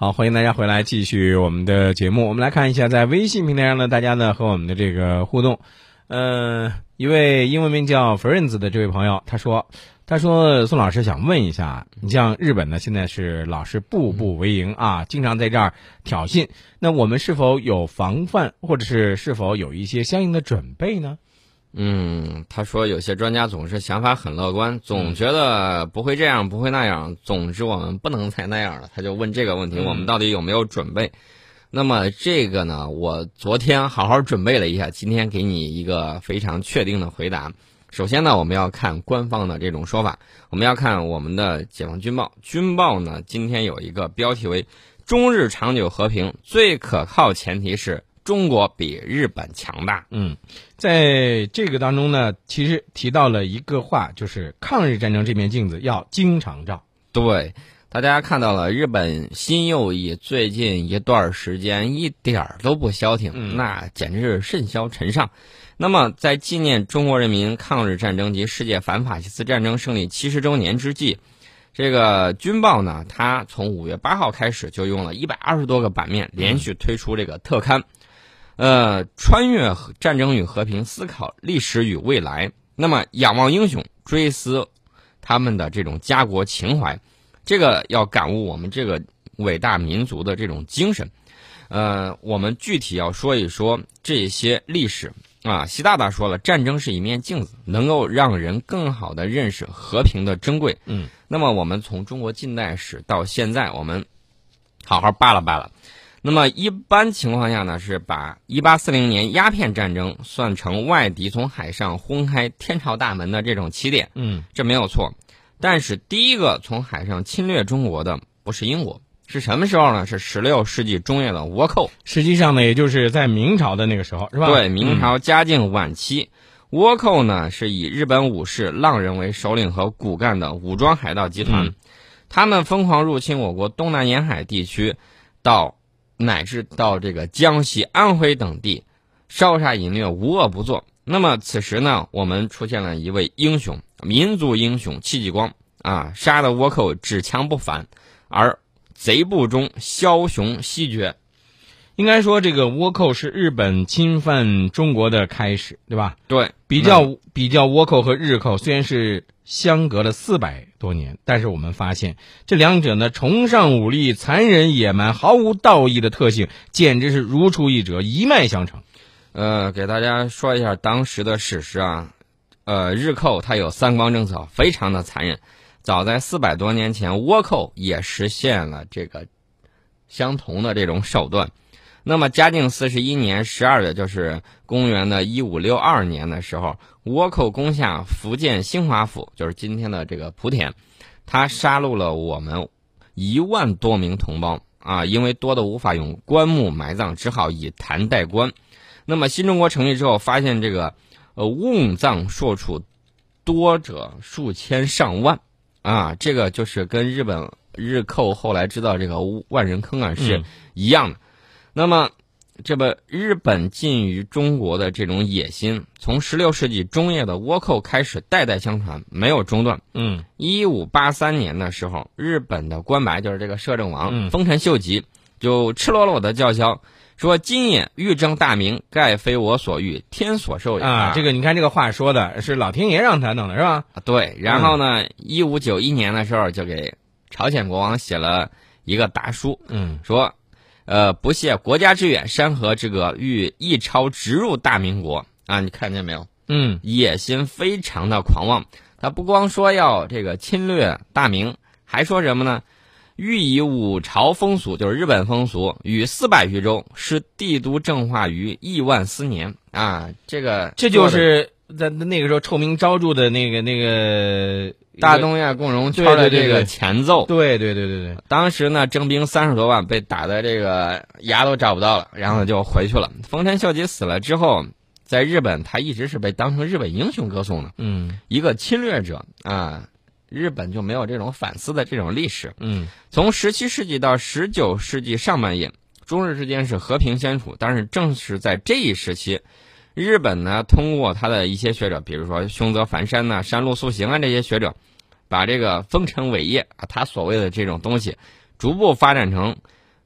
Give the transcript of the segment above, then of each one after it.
好，欢迎大家回来继续我们的节目。我们来看一下，在微信平台上呢，大家呢和我们的这个互动。呃，一位英文名叫 Friends 的这位朋友，他说：“他说宋老师想问一下，你像日本呢，现在是老是步步为营啊，经常在这儿挑衅。那我们是否有防范，或者是是否有一些相应的准备呢？”嗯，他说有些专家总是想法很乐观，总觉得不会这样，不会那样，总之我们不能再那样了。他就问这个问题：我们到底有没有准备？那么这个呢，我昨天好好准备了一下，今天给你一个非常确定的回答。首先呢，我们要看官方的这种说法，我们要看我们的解放军报。军报呢，今天有一个标题为“中日长久和平最可靠前提是”。中国比日本强大。嗯，在这个当中呢，其实提到了一个话，就是抗日战争这面镜子要经常照。对，大家看到了日本新右翼最近一段时间一点儿都不消停，那简直是甚嚣尘上。那么，在纪念中国人民抗日战争及世界反法西斯战争胜利七十周年之际，这个军报呢，它从五月八号开始就用了一百二十多个版面，连续推出这个特刊。呃，穿越战争与和平，思考历史与未来。那么，仰望英雄，追思他们的这种家国情怀，这个要感悟我们这个伟大民族的这种精神。呃，我们具体要说一说这些历史啊。习大大说了，战争是一面镜子，能够让人更好的认识和平的珍贵。嗯，那么我们从中国近代史到现在，我们好好扒拉扒拉。那么一般情况下呢，是把一八四零年鸦片战争算成外敌从海上轰开天朝大门的这种起点，嗯，这没有错。但是第一个从海上侵略中国的不是英国，是什么时候呢？是十六世纪中叶的倭寇。实际上呢，也就是在明朝的那个时候，是吧？对，明朝嘉靖晚期，倭寇呢是以日本武士浪人为首领和骨干的武装海盗集团，他们疯狂入侵我国东南沿海地区，到。乃至到这个江西、安徽等地，烧杀淫掠无恶不作。那么此时呢，我们出现了一位英雄，民族英雄戚继光啊，杀的倭寇只强不反，而贼部中枭雄西绝。应该说，这个倭寇是日本侵犯中国的开始，对吧？对，比较比较倭寇和日寇，虽然是。相隔了四百多年，但是我们发现这两者呢，崇尚武力、残忍野蛮、毫无道义的特性，简直是如出一辙，一脉相承。呃，给大家说一下当时的史实啊，呃，日寇它有三光政策，非常的残忍。早在四百多年前，倭寇也实现了这个相同的这种手段。那么，嘉靖四十一年十二月，就是公元的一五六二年的时候，倭寇攻下福建兴华府，就是今天的这个莆田，他杀戮了我们一万多名同胞啊！因为多的无法用棺木埋葬，只好以坛代棺。那么，新中国成立之后，发现这个呃瓮葬硕处多者数千上万啊，这个就是跟日本日寇后来知道这个万人坑啊是一样的。那么，这个日本近于中国的这种野心，从十六世纪中叶的倭寇开始，代代相传，没有中断。嗯，一五八三年的时候，日本的关白就是这个摄政王丰臣秀吉，就赤裸裸的叫嚣说：“今也欲争大明，盖非我所欲，天所授也。”啊，这个你看这个话说的是老天爷让他弄的是吧？对。然后呢，一五九一年的时候，就给朝鲜国王写了一个答书，嗯，说。呃，不屑国家之远，山河之隔，欲一超直入大明国啊！你看见没有？嗯，野心非常的狂妄。他不光说要这个侵略大明，还说什么呢？欲以五朝风俗，就是日本风俗，与四百余州，使帝都正化于亿万斯年啊！这个这就是在那个时候臭名昭著的那个那个。大东亚共荣圈的这个前奏，对对对对对。当时呢，征兵三十多万，被打的这个牙都找不到了，然后就回去了。丰臣秀吉死了之后，在日本他一直是被当成日本英雄歌颂的。嗯，一个侵略者啊，日本就没有这种反思的这种历史。嗯，从十七世纪到十九世纪上半叶，中日之间是和平相处，但是正是在这一时期。日本呢，通过他的一些学者，比如说凶泽繁山呐、山路素行啊这些学者，把这个丰臣伟业啊，他所谓的这种东西，逐步发展成，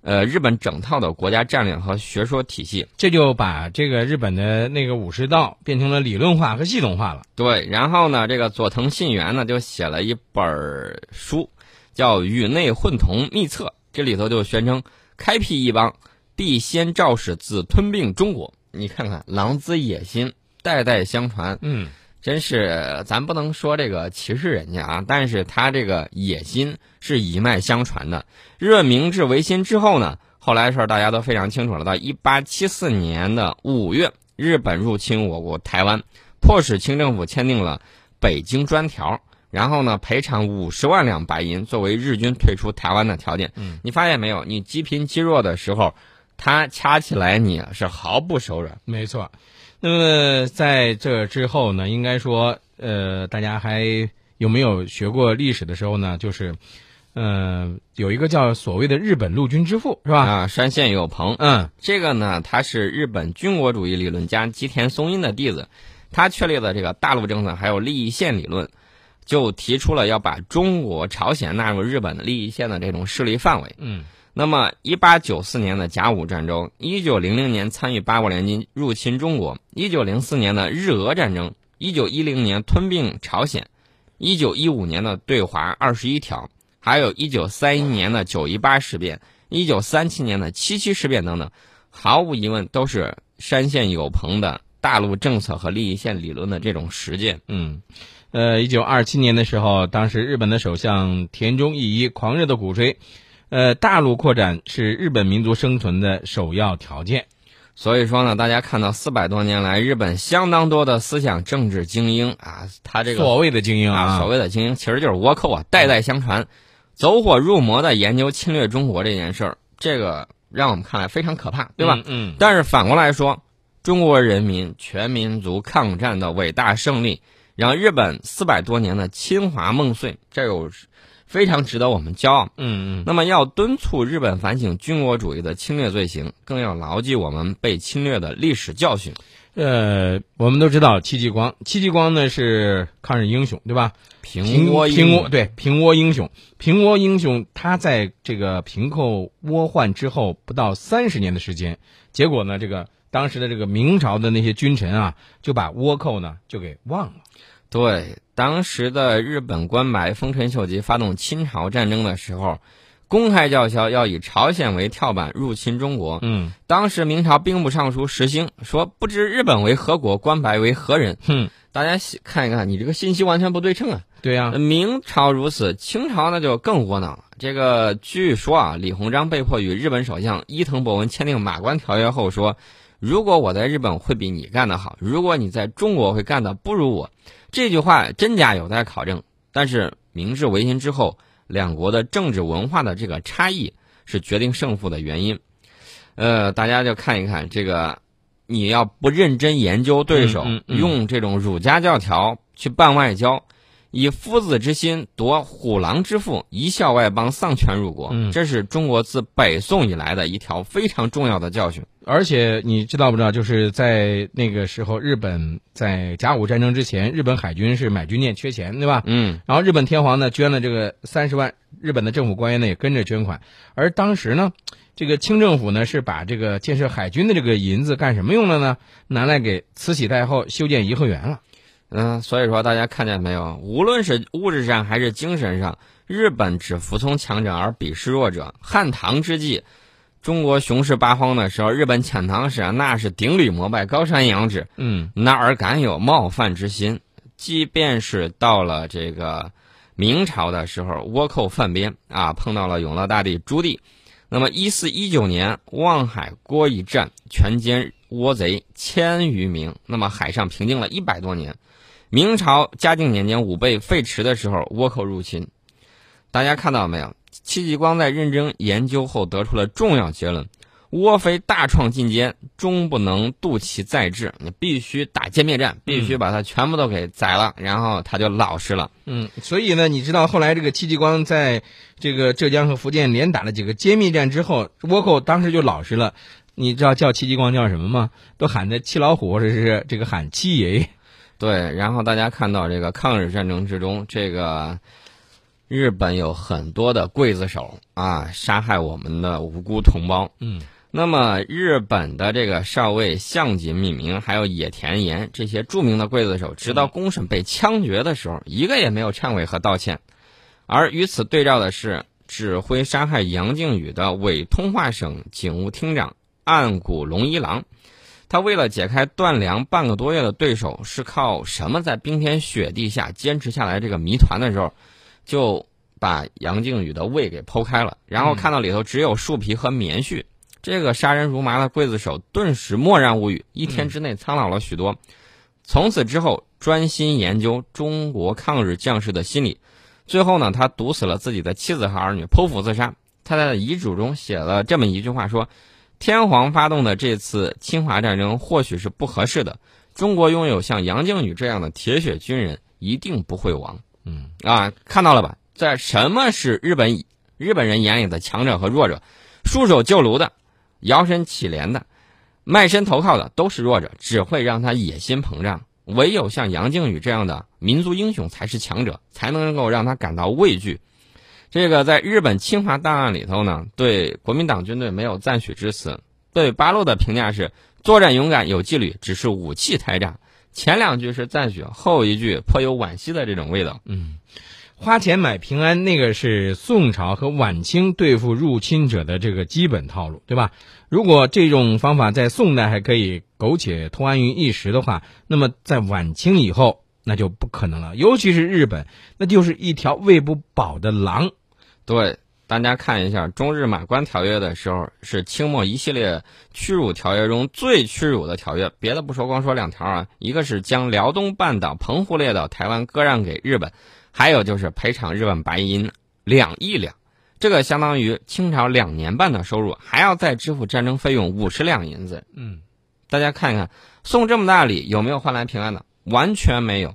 呃日本整套的国家战略和学说体系。这就把这个日本的那个武士道变成了理论化和系统化了。对，然后呢，这个佐藤信元呢就写了一本书，叫《宇内混同秘策》，这里头就宣称开辟一邦，必先肇始自吞并中国。你看看，狼子野心，代代相传。嗯。真是，咱不能说这个歧视人家啊，但是他这个野心是一脉相传的。日本明治维新之后呢，后来的事儿大家都非常清楚了。到一八七四年的五月，日本入侵我国台湾，迫使清政府签订了《北京专条》，然后呢，赔偿五十万两白银作为日军退出台湾的条件。嗯，你发现没有？你积贫积弱的时候，他掐起来你是毫不手软。没错。那么在这之后呢，应该说，呃，大家还有没有学过历史的时候呢？就是，呃，有一个叫所谓的日本陆军之父，是吧？啊，山县有朋。嗯，这个呢，他是日本军国主义理论家吉田松阴的弟子，他确立的这个大陆政策还有利益线理论，就提出了要把中国、朝鲜纳入日本的利益线的这种势力范围。嗯。那么，一八九四年的甲午战争，一九零零年参与八国联军入侵中国，一九零四年的日俄战争，一九一零年吞并朝鲜，一九一五年的对华二十一条，还有一九三一年的九一八事变，一九三七年的七七事变等等，毫无疑问都是山县有朋的大陆政策和利益线理论的这种实践。嗯，呃，一九二七年的时候，当时日本的首相田中义一狂热的鼓吹。呃，大陆扩展是日本民族生存的首要条件，所以说呢，大家看到四百多年来，日本相当多的思想政治精英啊，他这个所谓的精英啊，所谓的精英其实就是倭寇啊，代代相传，走火入魔的研究侵略中国这件事儿，这个让我们看来非常可怕，对吧？嗯。但是反过来说，中国人民全民族抗战的伟大胜利，让日本四百多年的侵华梦碎，这有。非常值得我们骄傲。嗯嗯。那么，要敦促日本反省军国主义的侵略罪行，更要牢记我们被侵略的历史教训。呃，我们都知道戚继光，戚继光呢是抗日英雄，对吧？平倭平倭对平倭英雄，平倭英雄，他在这个平寇倭患之后不到三十年的时间，结果呢，这个当时的这个明朝的那些君臣啊，就把倭寇呢就给忘了。对，当时的日本官白丰臣秀吉发动侵朝战争的时候，公开叫嚣要以朝鲜为跳板入侵中国。嗯，当时明朝兵部尚书石兴说：“不知日本为何国，官白为何人？”哼，大家看一看，你这个信息完全不对称啊。对呀，明朝如此，清朝那就更窝囊了。这个据说啊，李鸿章被迫与日本首相伊藤博文签订《马关条约》后说：“如果我在日本会比你干得好，如果你在中国会干得不如我。”这句话真假有待考证，但是明治维新之后，两国的政治文化的这个差异是决定胜负的原因。呃，大家就看一看这个，你要不认真研究对手，用这种儒家教条去办外交。以夫子之心夺虎狼之腹，一笑外邦，丧权辱国。这是中国自北宋以来的一条非常重要的教训。而且你知道不知道，就是在那个时候，日本在甲午战争之前，日本海军是买军舰缺钱，对吧？嗯。然后日本天皇呢捐了这个三十万，日本的政府官员呢也跟着捐款。而当时呢，这个清政府呢是把这个建设海军的这个银子干什么用了呢？拿来给慈禧太后修建颐和园了。嗯，所以说大家看见没有？无论是物质上还是精神上，日本只服从强者而鄙视弱者。汉唐之际，中国雄势八荒的时候，日本遣唐使那是顶礼膜拜，高山仰止，嗯，哪儿敢有冒犯之心？即便是到了这个明朝的时候，倭寇犯边啊，碰到了永乐大帝朱棣，那么一四一九年望海郭一战，全歼倭贼千余名，那么海上平静了一百多年。明朝嘉靖年间武备废弛的时候，倭寇入侵，大家看到没有？戚继光在认真研究后得出了重要结论：倭非大创进歼，终不能渡其再至。你必须打歼灭战，必须把它全部都给宰了，然后他就老实了。嗯，所以呢，你知道后来这个戚继光在这个浙江和福建连打了几个歼灭战之后，倭寇当时就老实了。你知道叫戚继光叫什么吗？都喊的戚老虎，或者是这个喊戚爷爷。对，然后大家看到这个抗日战争之中，这个日本有很多的刽子手啊，杀害我们的无辜同胞。嗯，那么日本的这个少尉相井密明，还有野田岩这些著名的刽子手，直到公审被枪决的时候，一个也没有忏悔和道歉。而与此对照的是，指挥杀害杨靖宇的伪通化省警务厅长岸谷龙一郎，他为了解开断粮半个多月的对手是靠什么在冰天雪地下坚持下来这个谜团的时候，就把杨靖宇的胃给剖开了，然后看到里头只有树皮和棉絮，这个杀人如麻的刽子手顿时默然无语，一天之内苍老了许多。从此之后，专心研究中国抗日将士的心理。最后呢，他毒死了自己的妻子和儿女，剖腹自杀。他在遗嘱中写了这么一句话：说，天皇发动的这次侵华战争或许是不合适的，中国拥有像杨靖宇这样的铁血军人，一定不会亡。嗯啊，看到了吧？在什么是日本日本人眼里的强者和弱者？束手就擒的，摇身乞怜的，卖身投靠的，都是弱者，只会让他野心膨胀。唯有像杨靖宇这样的民族英雄才是强者，才能够让他感到畏惧。这个在日本侵华档案里头呢，对国民党军队没有赞许之词，对八路的评价是作战勇敢有纪律，只是武器太炸。前两句是赞许，后一句颇有惋惜的这种味道。嗯，花钱买平安，那个是宋朝和晚清对付入侵者的这个基本套路，对吧？如果这种方法在宋代还可以苟且偷安于一时的话，那么在晚清以后那就不可能了。尤其是日本，那就是一条喂不饱的狼。对，大家看一下中日马关条约的时候，是清末一系列屈辱条约中最屈辱的条约。别的不说，光说两条啊，一个是将辽东半岛、澎湖列岛、台湾割让给日本，还有就是赔偿日本白银两亿两。这个相当于清朝两年半的收入，还要再支付战争费用五十两银子。嗯，大家看一看，送这么大礼有没有换来平安的？完全没有。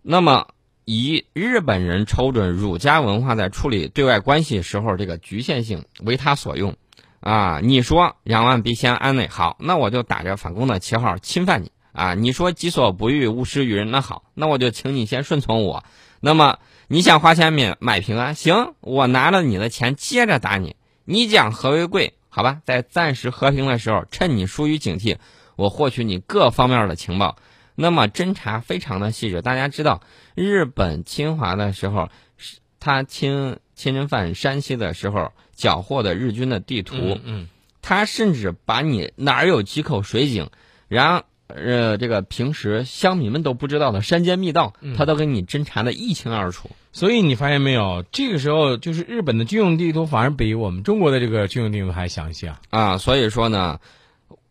那么，以日本人瞅准儒家文化在处理对外关系时候这个局限性为他所用，啊，你说攘万必先安内，好，那我就打着反攻的旗号侵犯你啊。你说己所不欲，勿施于人，那好，那我就请你先顺从我。那么。你想花钱买买平安？行，我拿了你的钱接着打你。你讲和为贵，好吧？在暂时和平的时候，趁你疏于警惕，我获取你各方面的情报。那么侦查非常的细致。大家知道，日本侵华的时候，他侵侵犯山西的时候，缴获的日军的地图，嗯，他甚至把你哪儿有几口水井，然后。呃，这个平时乡民们都不知道的山间密道，他都给你侦查的一清二楚。所以你发现没有，这个时候就是日本的军用地图反而比我们中国的这个军用地图还详细啊！啊，所以说呢，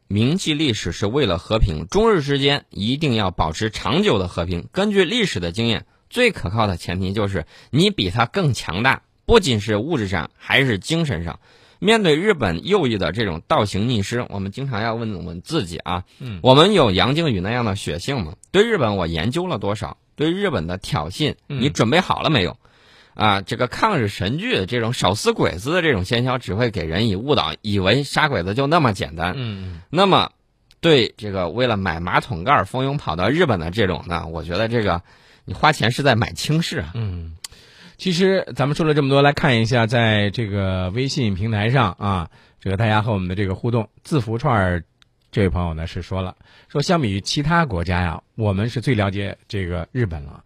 铭记历史是为了和平，中日之间一定要保持长久的和平。根据历史的经验，最可靠的前提就是你比他更强大，不仅是物质上，还是精神上。面对日本右翼的这种倒行逆施，我们经常要问问自己啊，嗯，我们有杨靖宇那样的血性吗？对日本我研究了多少？对日本的挑衅，你准备好了没有？啊，这个抗日神剧这种手撕鬼子的这种喧嚣，只会给人以误导，以为杀鬼子就那么简单。嗯，那么对这个为了买马桶盖蜂拥跑到日本的这种呢，我觉得这个你花钱是在买轻视啊。嗯。其实咱们说了这么多，来看一下，在这个微信平台上啊，这个大家和我们的这个互动，字符串儿这位朋友呢是说了，说相比于其他国家呀，我们是最了解这个日本了。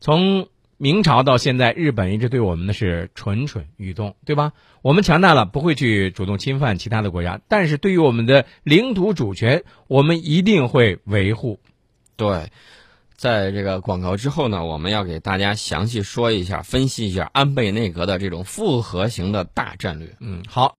从明朝到现在，日本一直对我们的是蠢蠢欲动，对吧？我们强大了，不会去主动侵犯其他的国家，但是对于我们的领土主权，我们一定会维护。对。在这个广告之后呢，我们要给大家详细说一下、分析一下安倍内阁的这种复合型的大战略。嗯，好。